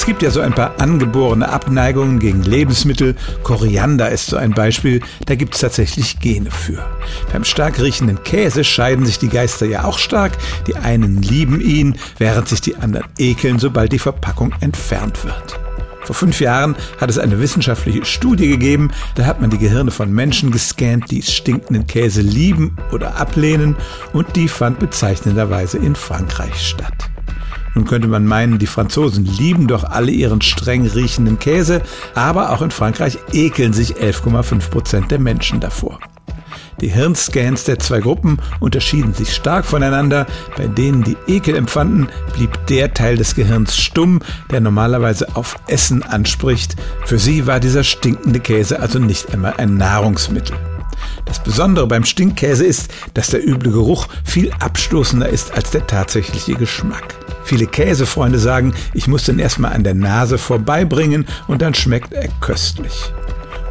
Es gibt ja so ein paar angeborene Abneigungen gegen Lebensmittel. Koriander ist so ein Beispiel. Da gibt es tatsächlich Gene für. Beim stark riechenden Käse scheiden sich die Geister ja auch stark. Die einen lieben ihn, während sich die anderen ekeln, sobald die Verpackung entfernt wird. Vor fünf Jahren hat es eine wissenschaftliche Studie gegeben, da hat man die Gehirne von Menschen gescannt, die stinkenden Käse lieben oder ablehnen und die fand bezeichnenderweise in Frankreich statt. Nun könnte man meinen, die Franzosen lieben doch alle ihren streng riechenden Käse, aber auch in Frankreich ekeln sich 11,5 Prozent der Menschen davor. Die Hirnscans der zwei Gruppen unterschieden sich stark voneinander. Bei denen, die Ekel empfanden, blieb der Teil des Gehirns stumm, der normalerweise auf Essen anspricht. Für sie war dieser stinkende Käse also nicht einmal ein Nahrungsmittel. Das Besondere beim Stinkkäse ist, dass der üble Geruch viel abstoßender ist als der tatsächliche Geschmack. Viele Käsefreunde sagen, ich muss den erstmal an der Nase vorbeibringen und dann schmeckt er köstlich.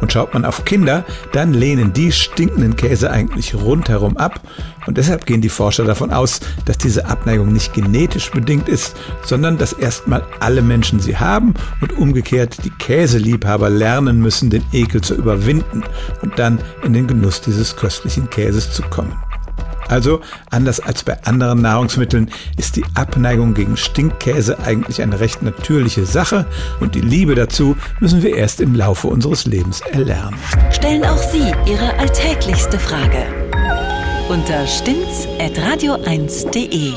Und schaut man auf Kinder, dann lehnen die stinkenden Käse eigentlich rundherum ab. Und deshalb gehen die Forscher davon aus, dass diese Abneigung nicht genetisch bedingt ist, sondern dass erstmal alle Menschen sie haben und umgekehrt die Käseliebhaber lernen müssen, den Ekel zu überwinden und dann in den Genuss dieses köstlichen Käses zu kommen. Also, anders als bei anderen Nahrungsmitteln, ist die Abneigung gegen Stinkkäse eigentlich eine recht natürliche Sache und die Liebe dazu müssen wir erst im Laufe unseres Lebens erlernen. Stellen auch Sie Ihre alltäglichste Frage unter stimmt's.radio1.de.